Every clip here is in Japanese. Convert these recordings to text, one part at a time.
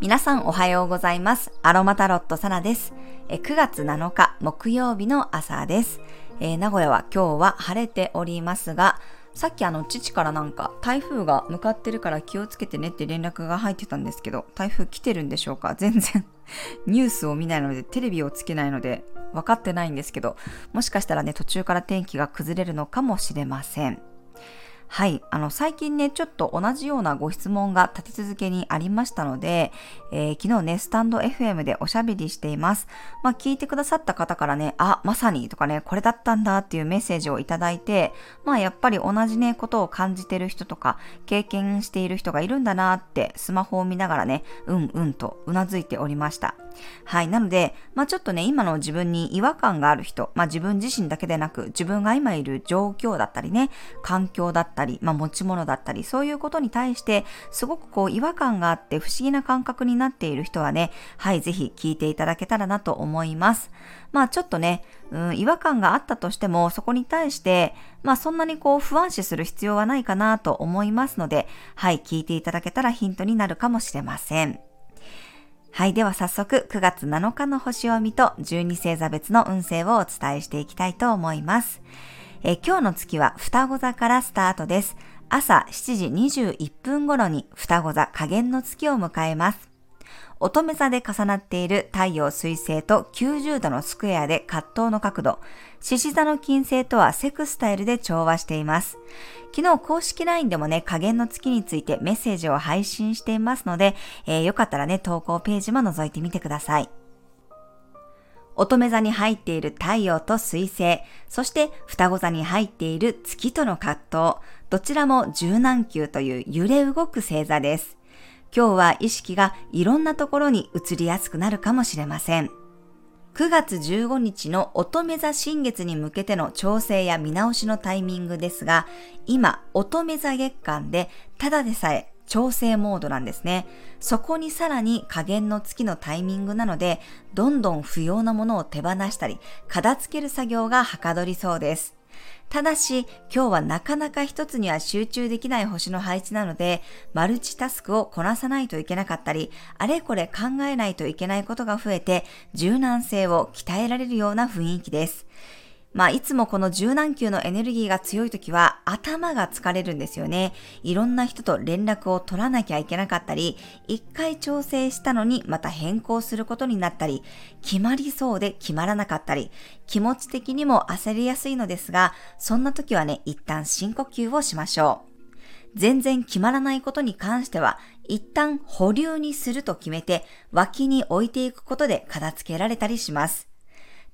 皆さんおはようございます。アロマタロットサナです。9月7日木曜日の朝です。えー、名古屋は今日は晴れておりますが、さっきあの父からなんか台風が向かってるから気をつけてねって連絡が入ってたんですけど、台風来てるんでしょうか？全然 ニュースを見ないのでテレビをつけないので分かってないんですけど、もしかしたらね途中から天気が崩れるのかもしれません。はい。あの、最近ね、ちょっと同じようなご質問が立て続けにありましたので、えー、昨日ね、スタンド FM でおしゃべりしています。まあ、聞いてくださった方からね、あ、まさにとかね、これだったんだっていうメッセージをいただいて、まあ、やっぱり同じね、ことを感じてる人とか、経験している人がいるんだなって、スマホを見ながらね、うんうんとうなずいておりました。はい。なので、まあ、ちょっとね、今の自分に違和感がある人、まあ、自分自身だけでなく、自分が今いる状況だったりね、環境だったり、まあ、持ち物だったり、そういうことに対して、すごくこう違和感があって不思議な感覚になっている人はね、はい、ぜひ聞いていただけたらなと思います。まあちょっとね、うん、違和感があったとしても、そこに対して、まあそんなにこう不安視する必要はないかなと思いますので、はい、聞いていただけたらヒントになるかもしれません。はい。では早速、9月7日の星を見と12星座別の運勢をお伝えしていきたいと思います。え今日の月は双子座からスタートです。朝7時21分頃に双子座加減の月を迎えます。乙女座で重なっている太陽水星と90度のスクエアで葛藤の角度、獅子座の金星とはセクスタイルで調和しています。昨日公式 LINE でもね、加減の月についてメッセージを配信していますので、えー、よかったらね、投稿ページも覗いてみてください。乙女座に入っている太陽と水星、そして双子座に入っている月との葛藤、どちらも柔軟球という揺れ動く星座です。今日は意識がいろんなところに移りやすくなるかもしれません。9月15日の乙女座新月に向けての調整や見直しのタイミングですが、今、乙女座月間でただでさえ調整モードなんですね。そこにさらに加減の月のタイミングなので、どんどん不要なものを手放したり、片付ける作業がはかどりそうです。ただし、今日はなかなか一つには集中できない星の配置なので、マルチタスクをこなさないといけなかったり、あれこれ考えないといけないことが増えて、柔軟性を鍛えられるような雰囲気です。まあ、いつもこの柔軟球のエネルギーが強い時は頭が疲れるんですよね。いろんな人と連絡を取らなきゃいけなかったり、一回調整したのにまた変更することになったり、決まりそうで決まらなかったり、気持ち的にも焦りやすいのですが、そんな時はね、一旦深呼吸をしましょう。全然決まらないことに関しては、一旦保留にすると決めて、脇に置いていくことで片付けられたりします。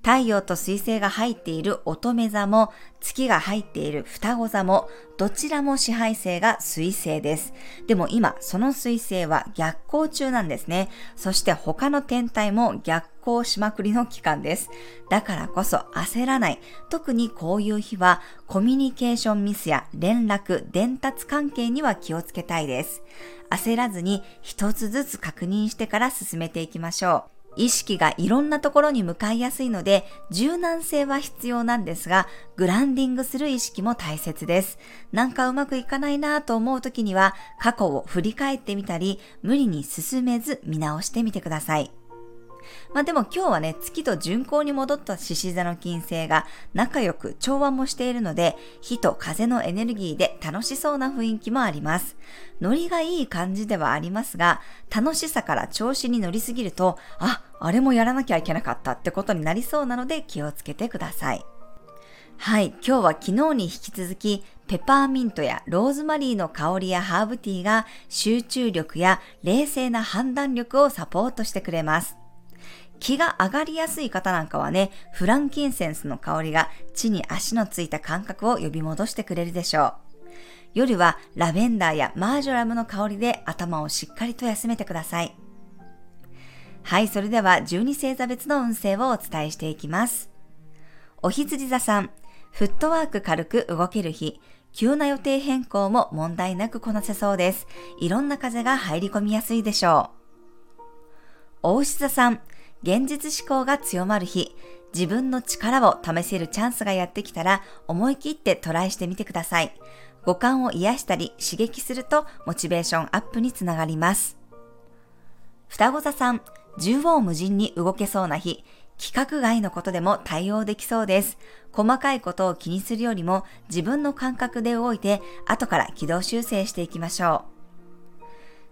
太陽と水星が入っている乙女座も、月が入っている双子座も、どちらも支配性が水星です。でも今、その水星は逆行中なんですね。そして他の天体も逆行しまくりの期間です。だからこそ焦らない。特にこういう日は、コミュニケーションミスや連絡、伝達関係には気をつけたいです。焦らずに一つずつ確認してから進めていきましょう。意識がいろんなところに向かいやすいので、柔軟性は必要なんですが、グランディングする意識も大切です。なんかうまくいかないなぁと思う時には、過去を振り返ってみたり、無理に進めず見直してみてください。まあでも今日はね、月と巡行に戻った獅子座の金星が仲良く調和もしているので、火と風のエネルギーで楽しそうな雰囲気もあります。ノリがいい感じではありますが、楽しさから調子に乗りすぎると、あ、あれもやらなきゃいけなかったってことになりそうなので気をつけてください。はい、今日は昨日に引き続き、ペパーミントやローズマリーの香りやハーブティーが集中力や冷静な判断力をサポートしてくれます。気が上がりやすい方なんかはね、フランキンセンスの香りが地に足のついた感覚を呼び戻してくれるでしょう。夜はラベンダーやマージョラムの香りで頭をしっかりと休めてください。はい、それでは12星座別の運勢をお伝えしていきます。お羊座さん、フットワーク軽く動ける日、急な予定変更も問題なくこなせそうです。いろんな風が入り込みやすいでしょう。お牛座さん、現実思考が強まる日、自分の力を試せるチャンスがやってきたら思い切ってトライしてみてください。五感を癒したり刺激するとモチベーションアップにつながります。双子座さん、縦横無尽に動けそうな日、規格外のことでも対応できそうです。細かいことを気にするよりも自分の感覚で動いて後から軌道修正していきましょう。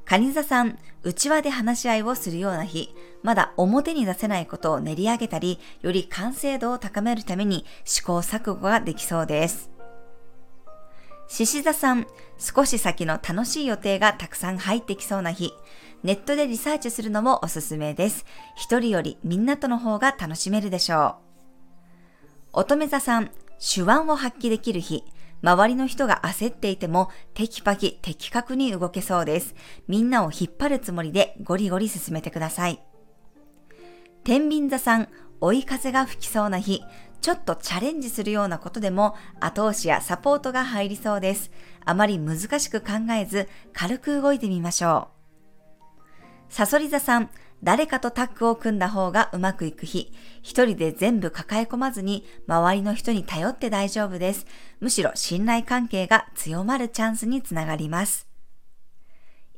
カニ座さん、内輪で話し合いをするような日、まだ表に出せないことを練り上げたり、より完成度を高めるために試行錯誤ができそうです。獅子座さん、少し先の楽しい予定がたくさん入ってきそうな日、ネットでリサーチするのもおすすめです。一人よりみんなとの方が楽しめるでしょう。乙女座さん、手腕を発揮できる日、周りの人が焦っていてもテキパキ的確に動けそうです。みんなを引っ張るつもりでゴリゴリ進めてください。天秤座さん、追い風が吹きそうな日、ちょっとチャレンジするようなことでも後押しやサポートが入りそうです。あまり難しく考えず軽く動いてみましょう。サソリ座さん、誰かとタッグを組んだ方がうまくいく日、一人で全部抱え込まずに周りの人に頼って大丈夫です。むしろ信頼関係が強まるチャンスにつながります。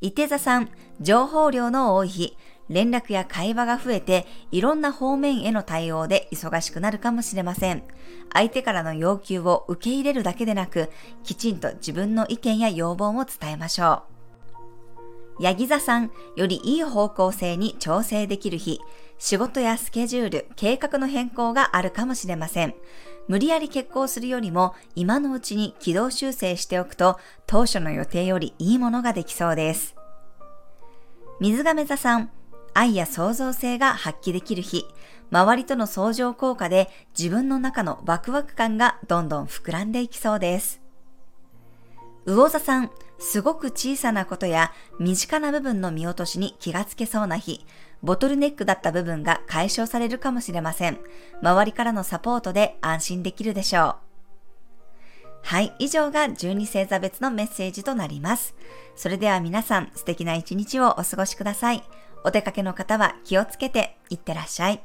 伊手座さん、情報量の多い日、連絡や会話が増えて、いろんな方面への対応で忙しくなるかもしれません。相手からの要求を受け入れるだけでなく、きちんと自分の意見や要望も伝えましょう。ヤギ座さん、よりいい方向性に調整できる日、仕事やスケジュール、計画の変更があるかもしれません。無理やり決行するよりも、今のうちに軌道修正しておくと、当初の予定よりいいものができそうです。水亀座さん、愛や創造性が発揮できる日、周りとの相乗効果で自分の中のワクワク感がどんどん膨らんでいきそうです。魚座さん、すごく小さなことや身近な部分の見落としに気がつけそうな日、ボトルネックだった部分が解消されるかもしれません。周りからのサポートで安心できるでしょう。はい、以上が12星座別のメッセージとなります。それでは皆さん素敵な一日をお過ごしください。お出かけの方は気をつけていってらっしゃい。